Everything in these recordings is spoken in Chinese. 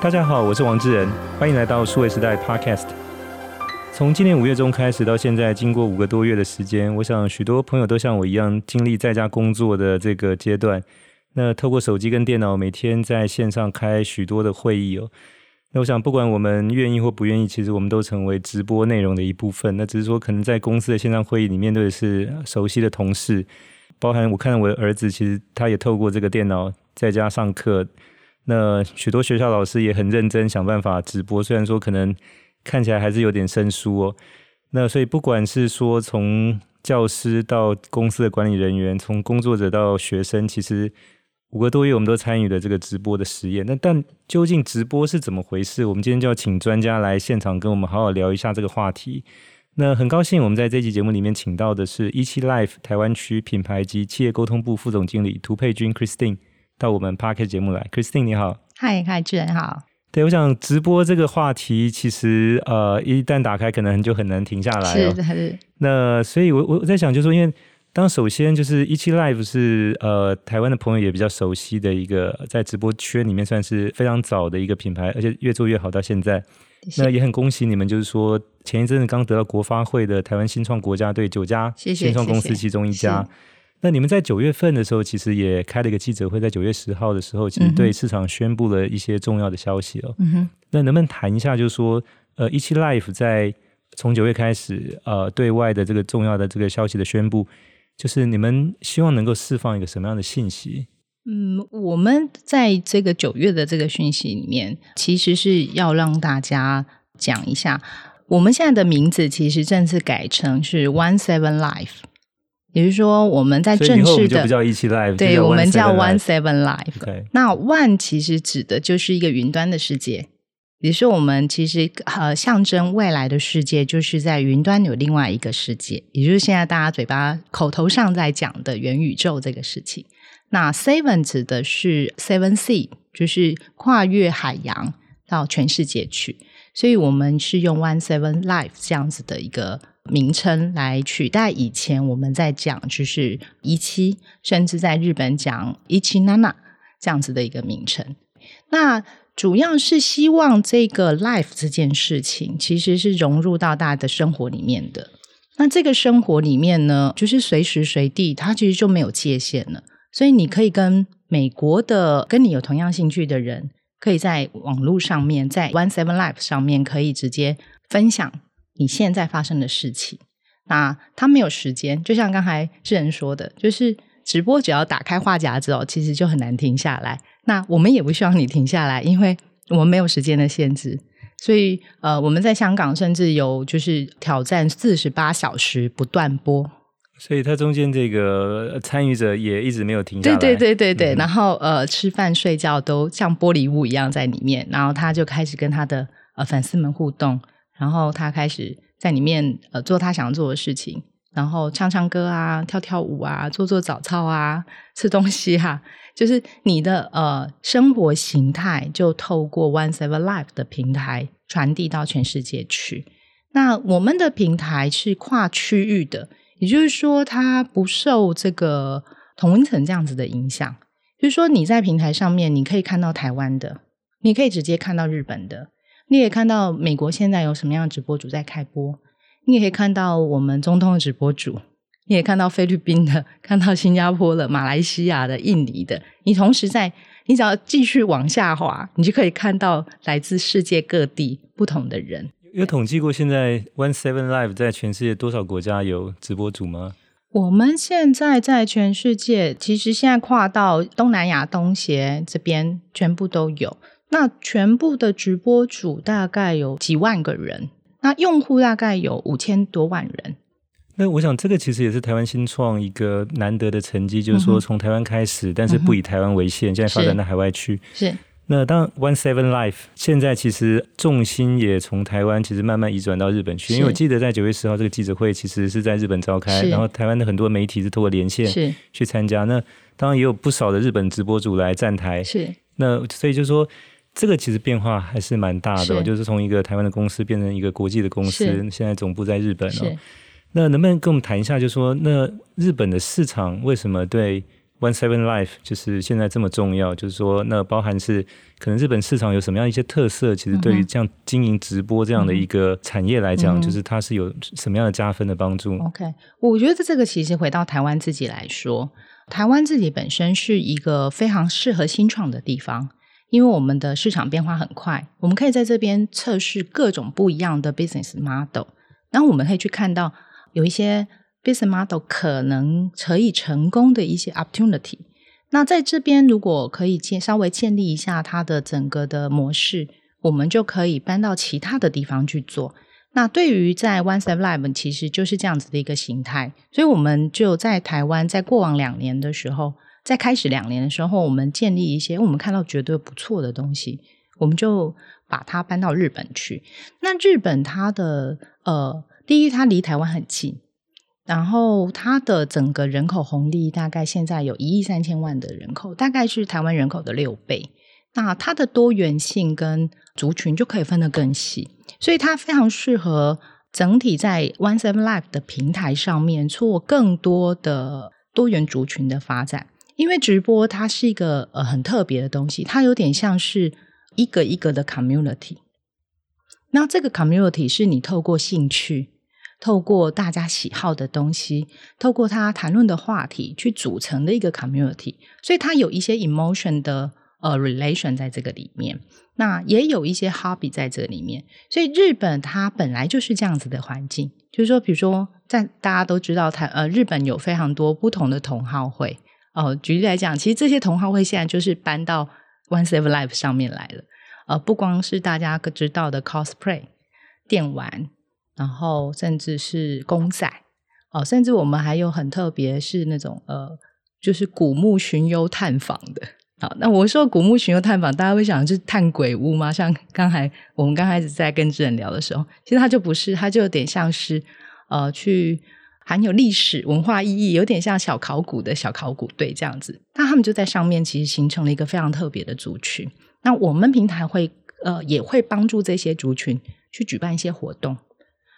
大家好，我是王志仁，欢迎来到数位时代 Podcast。从今年五月中开始到现在，经过五个多月的时间，我想许多朋友都像我一样经历在家工作的这个阶段。那透过手机跟电脑，每天在线上开许多的会议哦。那我想，不管我们愿意或不愿意，其实我们都成为直播内容的一部分。那只是说，可能在公司的线上会议里面对的是熟悉的同事，包含我看到我的儿子，其实他也透过这个电脑在家上课。那许多学校老师也很认真想办法直播，虽然说可能看起来还是有点生疏哦。那所以不管是说从教师到公司的管理人员，从工作者到学生，其实五个多月我们都参与了这个直播的实验。那但究竟直播是怎么回事？我们今天就要请专家来现场跟我们好好聊一下这个话题。那很高兴我们在这期节目里面请到的是 17Life 台湾区品牌及企业沟通部副总经理涂佩君 Christine。到我们 Podcast 节目来，Christine 你好，嗨嗨，志仁好。对，我想直播这个话题，其实呃，一旦打开，可能就很难停下来哦。是是。那所以我，我我在想，就是说，因为当首先就是一期 Live 是呃台湾的朋友也比较熟悉的一个，在直播圈里面算是非常早的一个品牌，而且越做越好到现在。那也很恭喜你们，就是说前一阵子刚得到国发会的台湾新创国家队九家新创公司其中一家。谢谢那你们在九月份的时候，其实也开了一个记者会，在九月十号的时候，其实对市场宣布了一些重要的消息哦。嗯哼。那能不能谈一下，就是说，呃一期 Life 在从九月开始，呃，对外的这个重要的这个消息的宣布，就是你们希望能够释放一个什么样的信息？嗯，我们在这个九月的这个讯息里面，其实是要让大家讲一下，我们现在的名字其实正式改成是 One Seven Life。也就是说，我们在正式的对，我们叫 One Seven Life。那 One 其实指的就是一个云端的世界。比如说，我们其实呃象征未来的世界，就是在云端有另外一个世界，也就是现在大家嘴巴口头上在讲的元宇宙这个事情。那 Seven 指的是 Seven Sea，就是跨越海洋到全世界去。所以我们是用 One Seven Life 这样子的一个。名称来取代以前我们在讲就是一期，甚至在日本讲一期娜娜这样子的一个名称。那主要是希望这个 life 这件事情其实是融入到大家的生活里面的。那这个生活里面呢，就是随时随地它其实就没有界限了。所以你可以跟美国的跟你有同样兴趣的人，可以在网络上面，在 One Seven Life 上面可以直接分享。你现在发生的事情，那他没有时间，就像刚才智仁说的，就是直播只要打开话匣子哦，其实就很难停下来。那我们也不希望你停下来，因为我们没有时间的限制。所以呃，我们在香港甚至有就是挑战四十八小时不断播。所以他中间这个参与者也一直没有停下来。对对对对对，嗯、然后呃，吃饭睡觉都像玻璃屋一样在里面，然后他就开始跟他的呃粉丝们互动。然后他开始在里面呃做他想做的事情，然后唱唱歌啊，跳跳舞啊，做做早操啊，吃东西哈、啊，就是你的呃生活形态就透过 One Seven Life 的平台传递到全世界去。那我们的平台是跨区域的，也就是说它不受这个同温层这样子的影响。就是说你在平台上面，你可以看到台湾的，你可以直接看到日本的。你也看到美国现在有什么样的直播主在开播，你也可以看到我们中东的直播主，你也看到菲律宾的，看到新加坡的、马来西亚的、印尼的。你同时在，你只要继续往下滑，你就可以看到来自世界各地不同的人。有统计过现在 One Seven Live 在全世界多少国家有直播主吗？我们现在在全世界，其实现在跨到东南亚、东协这边，全部都有。那全部的直播主大概有几万个人，那用户大概有五千多万人。那我想这个其实也是台湾新创一个难得的成绩，就是说从台湾开始，嗯、但是不以台湾为限，嗯、现在发展到海外去。是。那当 One Seven Life 现在其实重心也从台湾其实慢慢移转到日本去，因为我记得在九月十号这个记者会其实是在日本召开，然后台湾的很多媒体是透过连线去参加。那当然也有不少的日本直播主来站台。是。那所以就是说。这个其实变化还是蛮大的，是。就是从一个台湾的公司变成一个国际的公司，是。现在总部在日本哦。那能不能跟我们谈一下，就是说那日本的市场为什么对 One Seven Life 就是现在这么重要，就是说，那包含是可能日本市场有什么样一些特色，其实对于这样经营直播这样的一个产业来讲，嗯、就是它是有什么样的加分的帮助？OK，我觉得这个其实回到台湾自己来说，台湾自己本身是一个非常适合新创的地方，因为我们的市场变化很快，我们可以在这边测试各种不一样的 business model，然后我们可以去看到有一些。business model 可能可以成功的一些 opportunity，那在这边如果可以建稍微建立一下它的整个的模式，我们就可以搬到其他的地方去做。那对于在 OneSevenLive 其实就是这样子的一个形态，所以我们就在台湾在过往两年的时候，在开始两年的时候，我们建立一些我们看到绝对不错的东西，我们就把它搬到日本去。那日本它的呃，第一它离台湾很近。然后它的整个人口红利大概现在有一亿三千万的人口，大概是台湾人口的六倍。那它的多元性跟族群就可以分得更细，所以它非常适合整体在 One Seven Life 的平台上面做更多的多元族群的发展。因为直播它是一个呃很特别的东西，它有点像是一个一个的 community。那这个 community 是你透过兴趣。透过大家喜好的东西，透过他谈论的话题去组成的一个 community，所以它有一些 emotion 的呃 relation 在这个里面，那也有一些 hobby 在这里面。所以日本它本来就是这样子的环境，就是说，比如说在大家都知道，台呃日本有非常多不同的同好会、呃。举例来讲，其实这些同好会现在就是搬到 One Seven Life 上面来了，呃，不光是大家知道的 cosplay 电玩。然后甚至是公仔哦，甚至我们还有很特别是那种呃，就是古墓巡游探访的。好，那我说古墓巡游探访，大家会想是探鬼屋吗？像刚才我们刚开始在跟智仁聊的时候，其实它就不是，它就有点像是呃，去含有历史文化意义，有点像小考古的小考古队这样子。那他们就在上面，其实形成了一个非常特别的族群。那我们平台会呃，也会帮助这些族群去举办一些活动。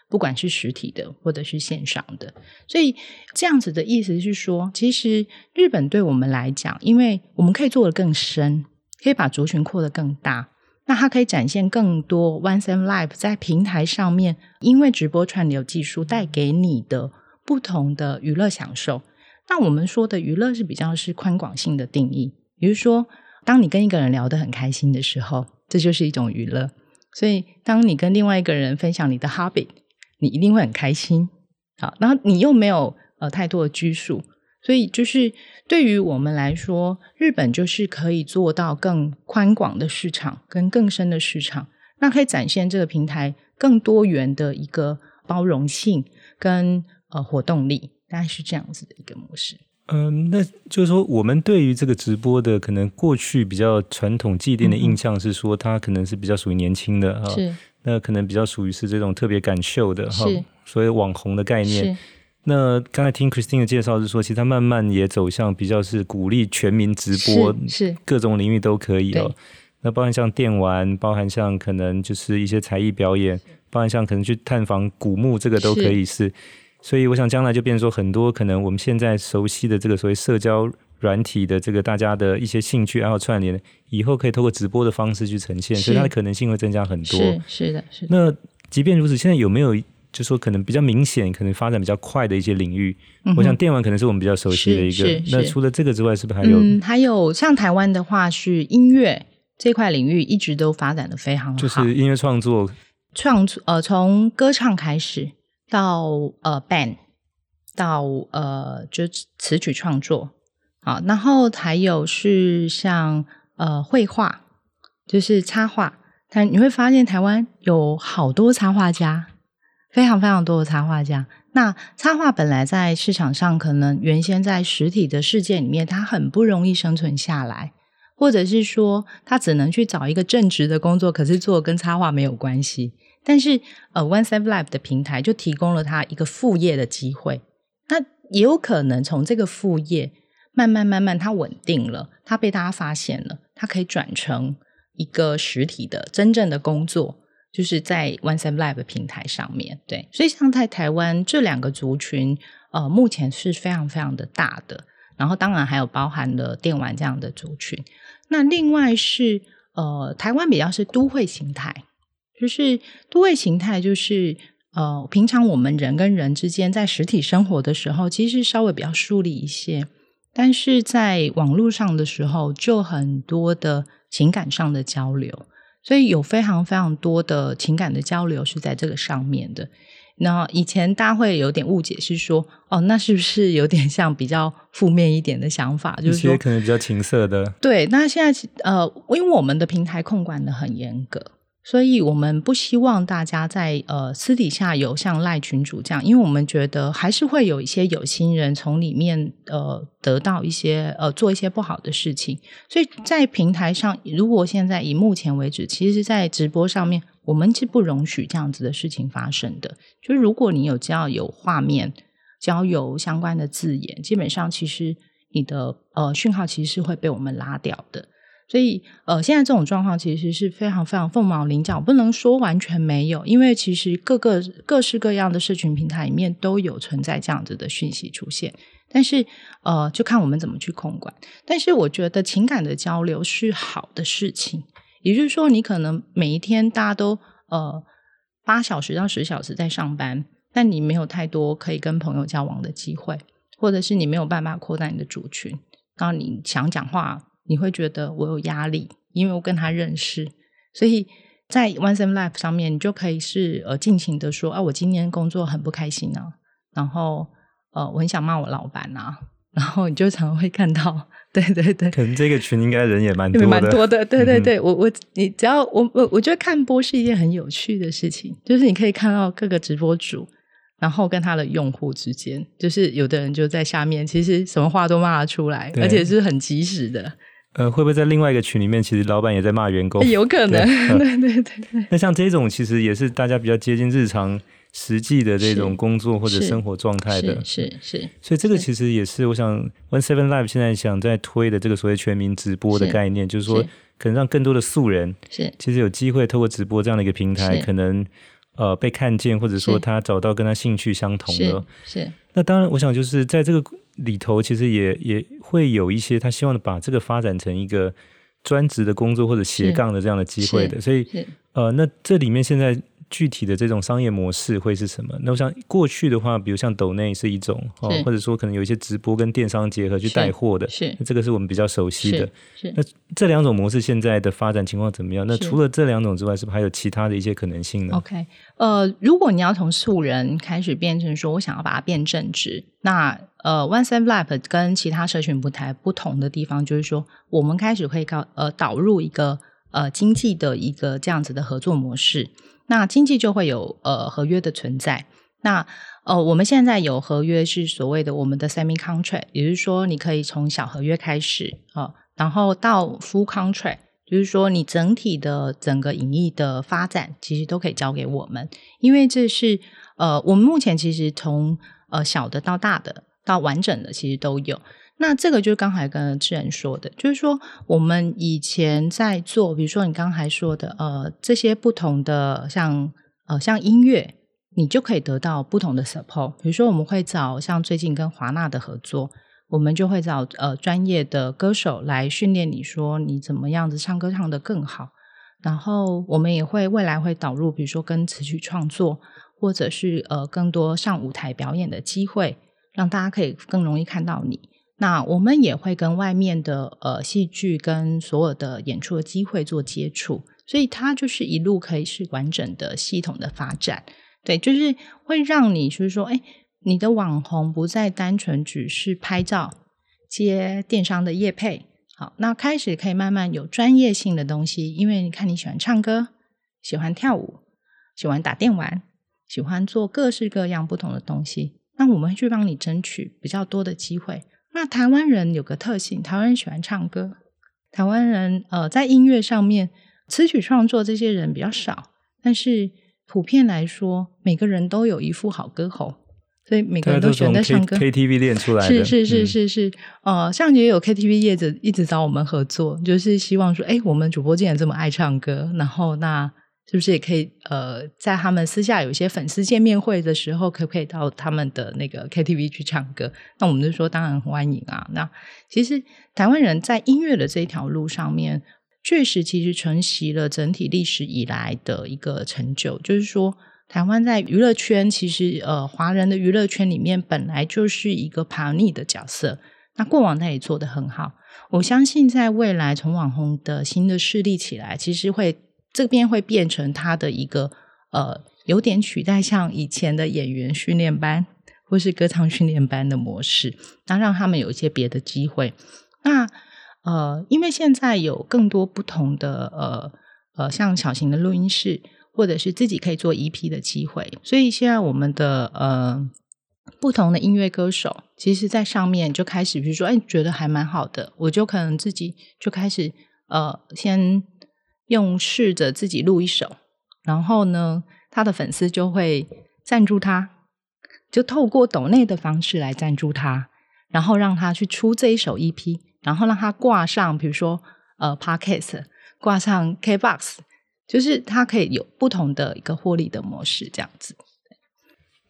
不管是实体的或者是线上的，所以这样子的意思是说，其实日本对我们来讲，因为我们可以做得更深，可以把族群扩得更大，那它可以展现更多 One Seven Life 在平台上面，因为直播串流技术带给你的不同的娱乐享受。那我们说的娱乐是比较是宽广性的定义，比如说，当你跟一个人聊得很开心的时候，这就是一种娱乐。所以，当你跟另外一个人分享你的 hobby。你一定会很开心，好，然后你又没有呃太多的拘束，所以就是对于我们来说，日本就是可以做到更宽广的市场跟更深的市场，那可以展现这个平台更多元的一个包容性跟呃活动力，大概是这样子的一个模式。嗯，那就是说，我们对于这个直播的可能过去比较传统既定的印象是说，它可能是比较属于年轻的哈。是。那可能比较属于是这种特别感秀的哈，所谓网红的概念。那刚才听 Christine 的介绍是说，其实他慢慢也走向比较是鼓励全民直播，是各种领域都可以哦。那包含像电玩，包含像可能就是一些才艺表演，包含像可能去探访古墓，这个都可以是。所以我想将来就变成说，很多可能我们现在熟悉的这个所谓社交。软体的这个大家的一些兴趣爱好串联，以后可以透过直播的方式去呈现，所以它的可能性会增加很多。是是的，是的。那即便如此，现在有没有就说可能比较明显、可能发展比较快的一些领域？嗯、我想电玩可能是我们比较熟悉的一个。那除了这个之外，是不是还有？嗯，还有像台湾的话，是音乐这块领域一直都发展的非常好。就是音乐创作，创作呃，从歌唱开始到呃 band，到呃就词曲创作。啊，然后还有是像呃绘画，就是插画。但你会发现台湾有好多插画家，非常非常多的插画家。那插画本来在市场上，可能原先在实体的世界里面，它很不容易生存下来，或者是说他只能去找一个正职的工作，可是做跟插画没有关系。但是呃，One Seven Life 的平台就提供了他一个副业的机会。那也有可能从这个副业。慢慢慢慢，他稳定了，他被大家发现了，他可以转成一个实体的真正的工作，就是在 One Seven Live 平台上面。对，所以像在台湾这两个族群，呃，目前是非常非常的大的。然后当然还有包含了电玩这样的族群。那另外是呃，台湾比较是都会形态，就是多位形态就是呃，平常我们人跟人之间在实体生活的时候，其实稍微比较疏离一些，但是在网络上的时候，就很多的情感上的交流，所以有非常非常多的情感的交流是在这个上面的。那以前大家会有点误解，是说哦，那是不是有点像比较负面一点的想法？就是说可能比较情色的。对，那现在呃，因为我们的平台控管的很严格。所以我们不希望大家在呃私底下有像赖群主这样，因为我们觉得还是会有一些有心人从里面呃得到一些呃做一些不好的事情。所以在平台上，如果现在以目前为止，其实，在直播上面，我们是不容许这样子的事情发生的。就是如果你有只要有画面、交友相关的字眼，基本上其实你的呃讯号其实是会被我们拉掉的。所以，呃，现在这种状况其实是非常非常凤毛麟角，不能说完全没有，因为其实各个各式各样的社群平台里面都有存在这样子的讯息出现，但是，呃，就看我们怎么去控管。但是，我觉得情感的交流是好的事情，也就是说，你可能每一天大家都呃八小时到十小时在上班，但你没有太多可以跟朋友交往的机会，或者是你没有办法扩大你的族群，然后你想讲话。你会觉得我有压力，因为我跟他认识，所以在 1Life 上面，你就可以是呃尽情的说啊，我今天工作很不开心啊，然后呃我很想骂我老板啊，然后你就常常会看到，对对对，可能这个群应该人也蛮多的，蛮多的，对对对，嗯、我我你只要我我我觉得看播是一件很有趣的事情，就是你可以看到各个直播主，然后跟他的用户之间，就是有的人就在下面，其实什么话都骂得出来，而且是很及时的。呃，会不会在另外一个群里面，其实老板也在骂员工？有可能，对对对对。那像这种，其实也是大家比较接近日常实际的这种工作或者生活状态的，是是。所以这个其实也是我想 One Seven Live 现在想在推的这个所谓全民直播的概念，是就是说可能让更多的素人是其实有机会透过直播这样的一个平台，可能呃被看见，或者说他找到跟他兴趣相同的。是。是那当然，我想就是在这个。里头其实也也会有一些他希望把这个发展成一个专职的工作或者斜杠的这样的机会的，所以呃，那这里面现在。具体的这种商业模式会是什么？那我想过去的话，比如像抖内是一种哦，或者说可能有一些直播跟电商结合去带货的，是这个是我们比较熟悉的。是那这两种模式现在的发展情况怎么样？那除了这两种之外，是不是还有其他的一些可能性呢？OK，呃，如果你要从素人开始变成说我想要把它变正直，那呃，1Life 跟其他社群平台不同的地方就是说，我们开始会告呃导入一个呃经济的一个这样子的合作模式。那经济就会有呃合约的存在。那呃我们现在有合约是所谓的我们的 semi contract，也就是说你可以从小合约开始啊、呃，然后到 full contract，就是说你整体的整个影艺的发展其实都可以交给我们，因为这是呃我们目前其实从呃小的到大的到完整的其实都有。那这个就是刚才跟智仁说的，就是说我们以前在做，比如说你刚才说的，呃，这些不同的像呃像音乐，你就可以得到不同的 support。比如说我们会找像最近跟华纳的合作，我们就会找呃专业的歌手来训练你说你怎么样子唱歌唱得更好。然后我们也会未来会导入，比如说跟词曲创作，或者是呃更多上舞台表演的机会，让大家可以更容易看到你。那我们也会跟外面的呃戏剧跟所有的演出的机会做接触，所以它就是一路可以是完整的系统的发展，对，就是会让你就是说，哎，你的网红不再单纯只是拍照接电商的业配，好，那开始可以慢慢有专业性的东西，因为你看你喜欢唱歌，喜欢跳舞，喜欢打电玩，喜欢做各式各样不同的东西，那我们去帮你争取比较多的机会。那台湾人有个特性，台湾人喜欢唱歌。台湾人呃，在音乐上面词曲创作这些人比较少，但是普遍来说，每个人都有一副好歌喉，所以每个人都喜欢在唱歌。K T V 练出来的，是是是是是。嗯、呃，像也有 K T V 业者一直找我们合作，就是希望说，哎，我们主播既然这么爱唱歌，然后那是不是也可以呃，在他们私下有一些粉丝见面会的时候，可不可以到他们的那个 KTV 去唱歌？那我们就说当然欢迎啊。那其实台湾人在音乐的这一条路上面，确实其实承袭了整体历史以来的一个成就，就是说台湾在娱乐圈，其实呃华人的娱乐圈里面本来就是一个叛逆的角色。那过往他也做得很好，我相信在未来从网红的新的势力起来，其实会。这边会变成他的一个呃，有点取代像以前的演员训练班或是歌唱训练班的模式，那让他们有一些别的机会。那呃，因为现在有更多不同的呃呃，像小型的录音室，或者是自己可以做 EP 的机会，所以现在我们的呃不同的音乐歌手，其实在上面就开始，比如说，哎，觉得还蛮好的，我就可能自己就开始呃先。用试着自己录一首，然后呢，他的粉丝就会赞助他，就透过抖内的方式来赞助他，然后让他去出这一首 EP，然后让他挂上，比如说呃，Podcast，挂上 KBox，就是他可以有不同的一个获利的模式，这样子。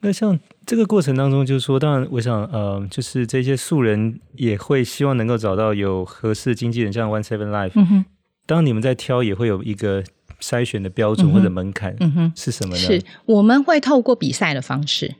那像这个过程当中，就是说，当然，我想，呃，就是这些素人也会希望能够找到有合适的经纪人，像 One Seven Life，。嗯哼当你们在挑，也会有一个筛选的标准或者门槛，嗯哼，是什么呢？是我们会透过比赛的方式。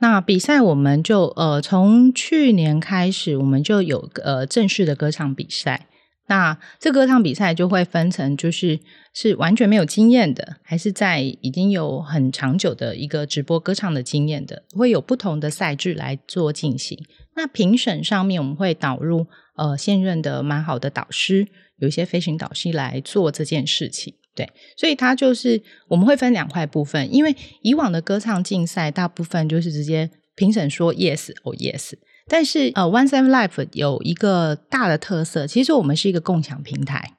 那比赛我们就呃，从去年开始，我们就有呃正式的歌唱比赛。那这歌唱比赛就会分成，就是是完全没有经验的，还是在已经有很长久的一个直播歌唱的经验的，会有不同的赛制来做进行。那评审上面我们会导入呃现任的蛮好的导师。有一些飞行导师来做这件事情，对，所以它就是我们会分两块部分，因为以往的歌唱竞赛大部分就是直接评审说 yes or yes，但是呃，One Seven Life 有一个大的特色，其实我们是一个共享平台，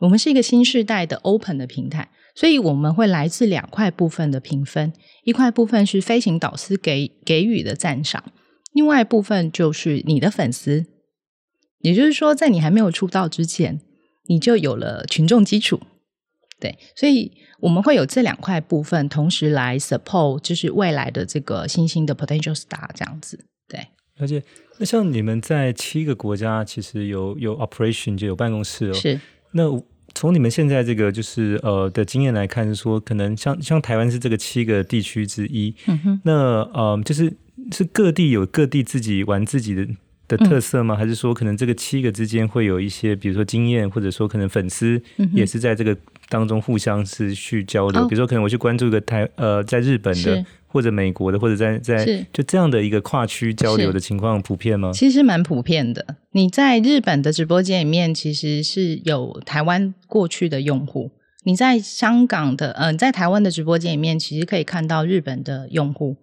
我们是一个新世代的 open 的平台，所以我们会来自两块部分的评分，一块部分是飞行导师给给予的赞赏，另外一部分就是你的粉丝。也就是说，在你还没有出道之前，你就有了群众基础，对，所以我们会有这两块部分同时来 support，就是未来的这个新兴的 potential star 这样子，对。而且，那像你们在七个国家，其实有有 operation 就有办公室哦。是。那从你们现在这个就是呃的经验来看，是说可能像像台湾是这个七个地区之一，嗯哼。那呃，就是是各地有各地自己玩自己的。的特色吗？还是说可能这个七个之间会有一些，比如说经验，或者说可能粉丝也是在这个当中互相是去交流。嗯、比如说，可能我去关注一个台呃，在日本的或者美国的，或者在在就这样的一个跨区交流的情况普遍吗？其实蛮普遍的。你在日本的直播间里面，其实是有台湾过去的用户；你在香港的嗯、呃，在台湾的直播间里面，其实可以看到日本的用户，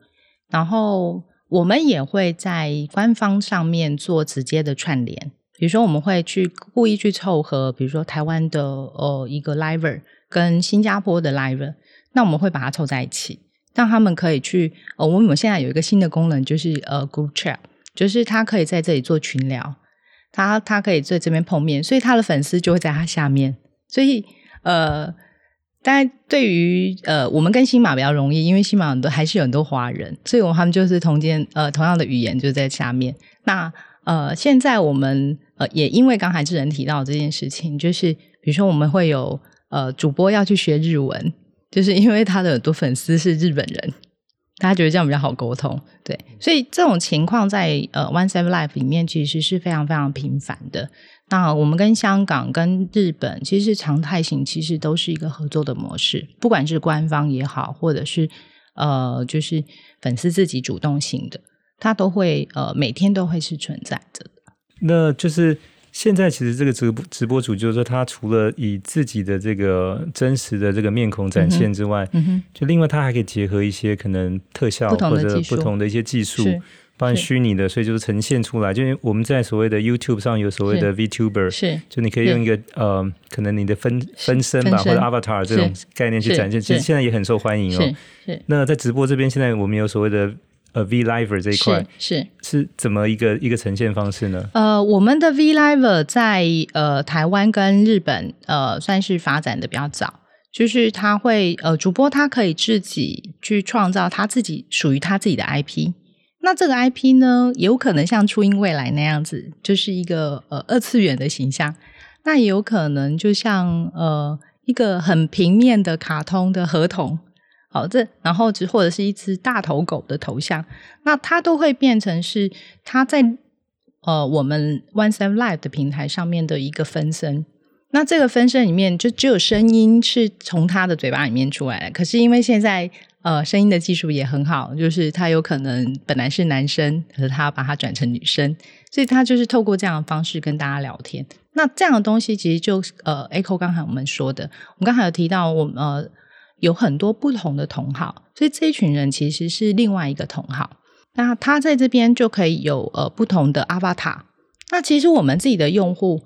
然后。我们也会在官方上面做直接的串联，比如说我们会去故意去凑合，比如说台湾的呃一个 liver 跟新加坡的 liver，那我们会把它凑在一起，让他们可以去呃，我们现在有一个新的功能，就是呃 group chat，就是他可以在这里做群聊，他他可以在这边碰面，所以他的粉丝就会在他下面，所以呃。但对于呃，我们跟新马比较容易，因为新马很多还是有很多华人，所以我们他们就是同间呃同样的语言就在下面。那呃，现在我们呃也因为刚才智仁提到这件事情，就是比如说我们会有呃主播要去学日文，就是因为他的很多粉丝是日本人，大家觉得这样比较好沟通，对，所以这种情况在呃 One Seven Life 里面其实是非常非常频繁的。那我们跟香港、跟日本，其实常态型其实都是一个合作的模式，不管是官方也好，或者是呃，就是粉丝自己主动性的，它都会呃每天都会是存在着的。那就是现在其实这个直播直播主，就是说他除了以自己的这个真实的这个面孔展现之外，嗯哼，就另外他还可以结合一些可能特效或者不同的一些技术。包含虚拟的，所以就是呈现出来。就因为我们在所谓的 YouTube 上有所谓的 VTuber，是，就你可以用一个呃，可能你的分分身吧，或者 Avatar 这种概念去展现。其实现在也很受欢迎哦。是。那在直播这边，现在我们有所谓的呃 V Liver 这一块，是是怎么一个一个呈现方式呢？呃，我们的 V Liver 在呃台湾跟日本呃算是发展的比较早。就是他会呃，主播他可以自己去创造他自己属于他自己的 IP。那这个 IP 呢，有可能像初音未来那样子，就是一个呃二次元的形象。那也有可能就像呃一个很平面的卡通的合同，好，这然后只或者是一只大头狗的头像，那它都会变成是它在呃我们 OneSelf Live 的平台上面的一个分身。那这个分身里面就只有声音是从他的嘴巴里面出来的，可是因为现在。呃，声音的技术也很好，就是他有可能本来是男生，可是他把他转成女生，所以他就是透过这样的方式跟大家聊天。那这样的东西其实就呃，Echo 刚才我们说的，我们刚才有提到，我们呃有很多不同的同好，所以这一群人其实是另外一个同好。那他在这边就可以有呃不同的 Avatar。那其实我们自己的用户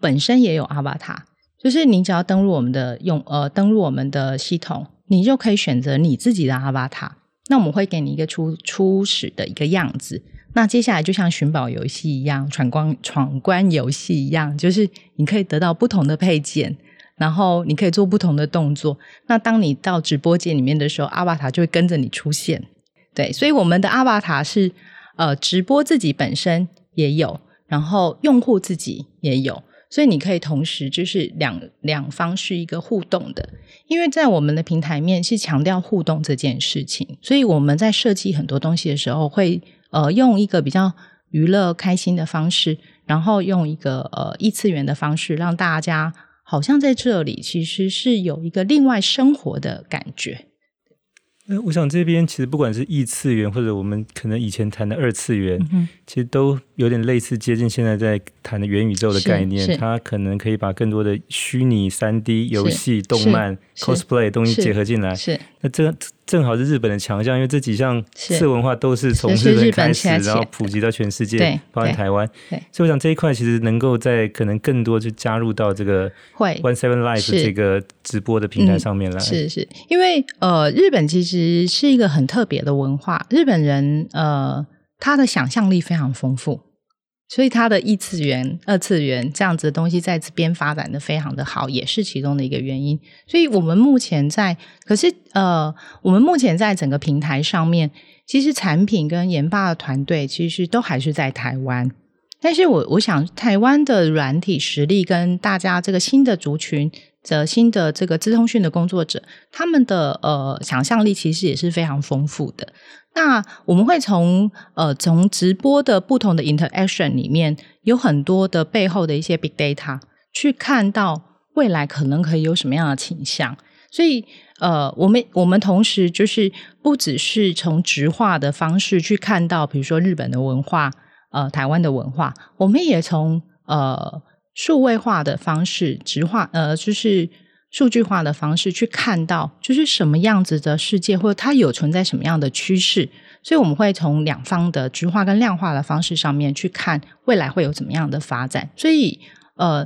本身也有 Avatar，就是你只要登录我们的用呃登录我们的系统。你就可以选择你自己的 Avatar，那我们会给你一个初初始的一个样子。那接下来就像寻宝游戏一样，闯关闯关游戏一样，就是你可以得到不同的配件，然后你可以做不同的动作。那当你到直播间里面的时候，Avatar 就会跟着你出现。对，所以我们的 Avatar 是呃直播自己本身也有，然后用户自己也有。所以你可以同时就是两两方是一个互动的，因为在我们的平台面是强调互动这件事情，所以我们在设计很多东西的时候会呃用一个比较娱乐开心的方式，然后用一个呃异次元的方式，让大家好像在这里其实是有一个另外生活的感觉。那我想这边其实不管是异次元，或者我们可能以前谈的二次元，嗯、其实都有点类似接近现在在谈的元宇宙的概念。它可能可以把更多的虚拟三 D 游戏、动漫、cosplay 东西结合进来。是，那这。正好是日本的强项，因为这几项次文化都是从日本开始，然后普及到全世界，包括台湾。所以我想这一块其实能够在可能更多就加入到这个 One Seven Life 这个直播的平台上面来。是是，因为呃，日本其实是一个很特别的文化，日本人呃，他的想象力非常丰富。所以它的异次元、二次元这样子的东西在这边发展的非常的好，也是其中的一个原因。所以我们目前在，可是呃，我们目前在整个平台上面，其实产品跟研发的团队其实都还是在台湾。但是我我想，台湾的软体实力跟大家这个新的族群的新的这个资通讯的工作者，他们的呃想象力其实也是非常丰富的。那我们会从呃从直播的不同的 interaction 里面，有很多的背后的一些 big data，去看到未来可能可以有什么样的倾向。所以呃，我们我们同时就是不只是从直化的方式去看到，比如说日本的文化，呃，台湾的文化，我们也从呃数位化的方式，直化呃就是。数据化的方式去看到，就是什么样子的世界，或者它有存在什么样的趋势，所以我们会从两方的质化跟量化的方式上面去看未来会有怎么样的发展。所以，呃，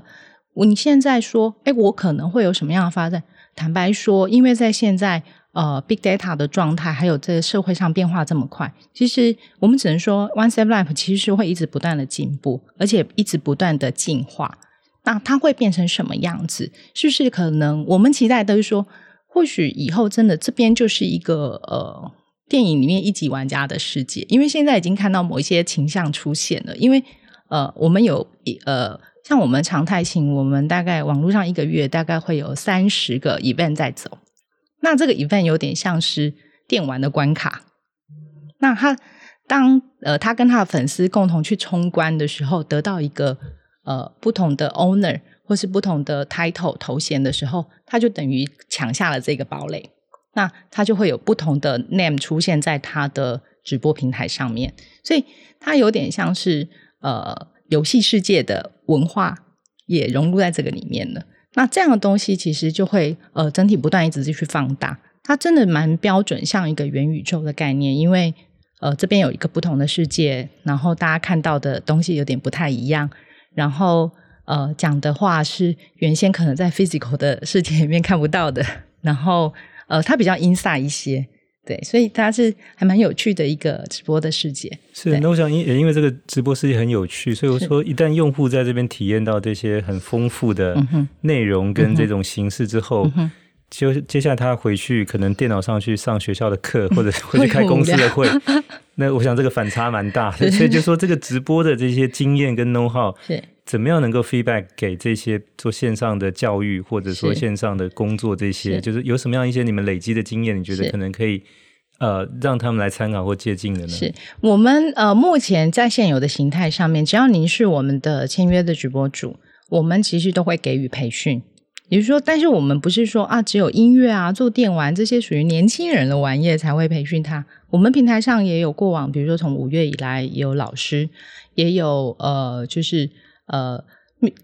你现在说，哎，我可能会有什么样的发展？坦白说，因为在现在呃 big data 的状态，还有这个社会上变化这么快，其实我们只能说，OneSelf life 其实是会一直不断的进步，而且一直不断的进化。那它会变成什么样子？是不是可能我们期待的是说，或许以后真的这边就是一个呃电影里面一级玩家的世界？因为现在已经看到某一些倾向出现了。因为呃，我们有呃，像我们常态性，我们大概网络上一个月大概会有三十个 event 在走。那这个 event 有点像是电玩的关卡。那他当呃他跟他的粉丝共同去冲关的时候，得到一个。呃，不同的 owner 或是不同的 title 头衔的时候，他就等于抢下了这个堡垒。那他就会有不同的 name 出现在他的直播平台上面，所以它有点像是呃游戏世界的文化也融入在这个里面了。那这样的东西其实就会呃整体不断一直继续放大，它真的蛮标准，像一个元宇宙的概念，因为呃这边有一个不同的世界，然后大家看到的东西有点不太一样。然后，呃，讲的话是原先可能在 physical 的世界里面看不到的。然后，呃，它比较 inside 一些，对，所以它是还蛮有趣的一个直播的世界。是，那我想因也因为这个直播世界很有趣，所以我说，一旦用户在这边体验到这些很丰富的内容跟这种形式之后。就接下来他回去可能电脑上去上学校的课，或者回去开公司的会。那我想这个反差蛮大的，所以就说这个直播的这些经验跟 know how 是怎么样能够 feedback 给这些做线上的教育或者说线上的工作这些，就是有什么样一些你们累积的经验，你觉得可能可以呃让他们来参考或借鉴的呢？是我们呃目前在现有的形态上面，只要您是我们的签约的直播主，我们其实都会给予培训。也就是说，但是我们不是说啊，只有音乐啊、做电玩这些属于年轻人的玩意才会培训他。我们平台上也有过往，比如说从五月以来也有老师，也有呃，就是呃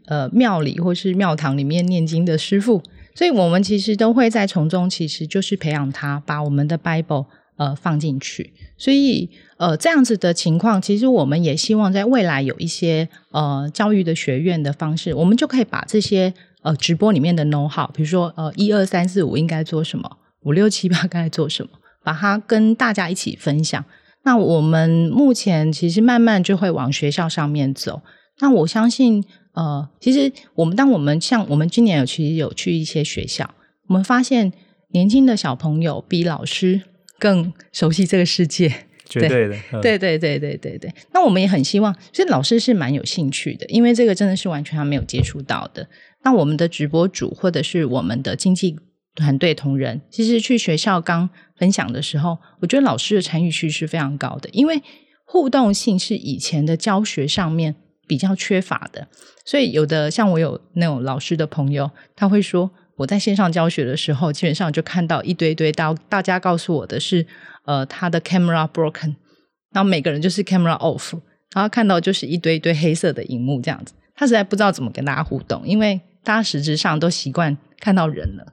呃庙里或是庙堂里面念经的师傅，所以我们其实都会在从中，其实就是培养他，把我们的 Bible 呃放进去。所以呃这样子的情况，其实我们也希望在未来有一些呃教育的学院的方式，我们就可以把这些。呃，直播里面的 know how，比如说呃，一二三四五应该做什么，五六七八该做什么，把它跟大家一起分享。那我们目前其实慢慢就会往学校上面走。那我相信，呃，其实我们当我们像我们今年有其实有去一些学校，我们发现年轻的小朋友比老师更熟悉这个世界，绝对的，对对对对对对。那我们也很希望，其实老师是蛮有兴趣的，因为这个真的是完全还没有接触到的。那我们的直播主或者是我们的经济团队同仁，其实去学校刚分享的时候，我觉得老师的参与率是非常高的，因为互动性是以前的教学上面比较缺乏的，所以有的像我有那种老师的朋友，他会说我在线上教学的时候，基本上就看到一堆堆到大家告诉我的是，呃，他的 camera broken，然后每个人就是 camera off，然后看到就是一堆一堆黑色的荧幕这样子，他实在不知道怎么跟大家互动，因为。大家实质上都习惯看到人了，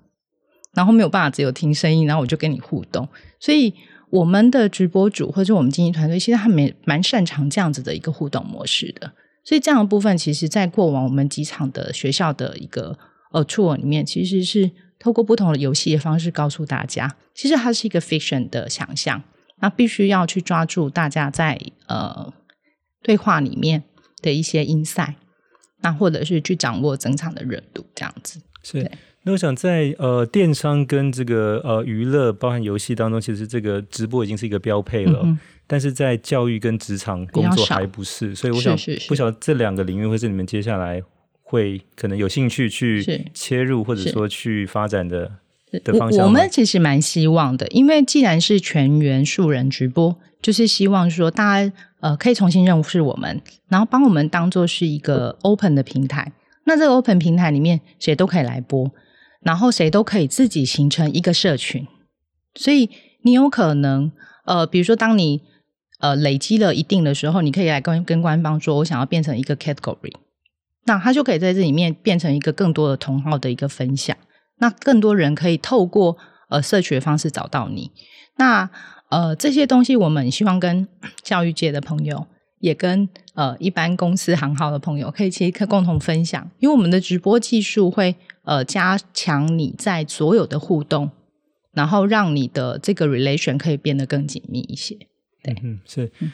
然后没有办法只有听声音，然后我就跟你互动。所以我们的直播主或者我们经营团队，其实他们蛮蛮擅长这样子的一个互动模式的。所以这样的部分，其实在过往我们几场的学校的一个呃 tour 里面，其实是透过不同的游戏的方式告诉大家，其实它是一个 fiction 的想象，那必须要去抓住大家在呃对话里面的一些 insight。那或者是去掌握整场的热度，这样子是。那我想在呃电商跟这个呃娱乐，包含游戏当中，其实这个直播已经是一个标配了。嗯、但是在教育跟职场工作还不是，所以我想是不晓得这两个领域会是你们接下来会可能有兴趣去切入，或者说去发展的的方向。我们其实蛮希望的，因为既然是全员素人直播，就是希望说大家。呃，可以重新认识我们，然后帮我们当做是一个 open 的平台。那这个 open 平台里面，谁都可以来播，然后谁都可以自己形成一个社群。所以你有可能，呃，比如说当你呃累积了一定的时候，你可以来跟跟官方说，我想要变成一个 category，那他就可以在这里面变成一个更多的同号的一个分享。那更多人可以透过呃社群的方式找到你。那呃，这些东西我们希望跟 教育界的朋友，也跟呃一般公司行号的朋友，可以其实共同分享，因为我们的直播技术会呃加强你在所有的互动，然后让你的这个 relation 可以变得更紧密一些。对，嗯，是。嗯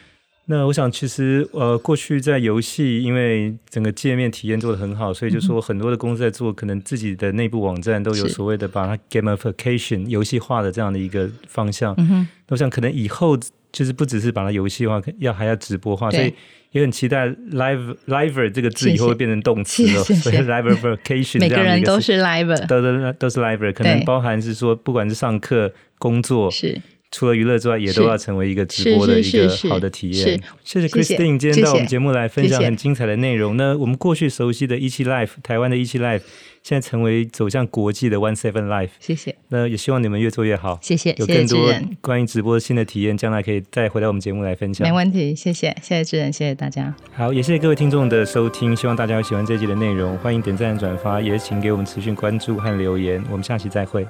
那我想，其实呃，过去在游戏，因为整个界面体验做得很好，所以就说很多的公司在做，可能自己的内部网站都有所谓的把它 gamification 游戏化的这样的一个方向。嗯哼，我想可能以后就是不只是把它游戏化，要还要直播化，所以也很期待 live liver 这个字以后会变成动词了，所以 liverification 每个人都是 liver，都都都是 liver，可能包含是说，不管是上课、工作是。除了娱乐之外，也都要成为一个直播的一个好的体验。谢谢 Christine 今天到我们节目来分享很精彩的内容那。我们过去熟悉的一期 Life，台湾的一期 Life，现在成为走向国际的 One Seven Life。谢谢。那也希望你们越做越好。谢谢。有更多关于直播的新的体验，将来可以再回到我们节目来分享。没问题，谢谢，谢谢志仁，谢谢大家。好，也谢谢各位听众的收听，希望大家会喜欢这一集的内容。欢迎点赞、转发，也请给我们持续关注和留言。我们下期再会。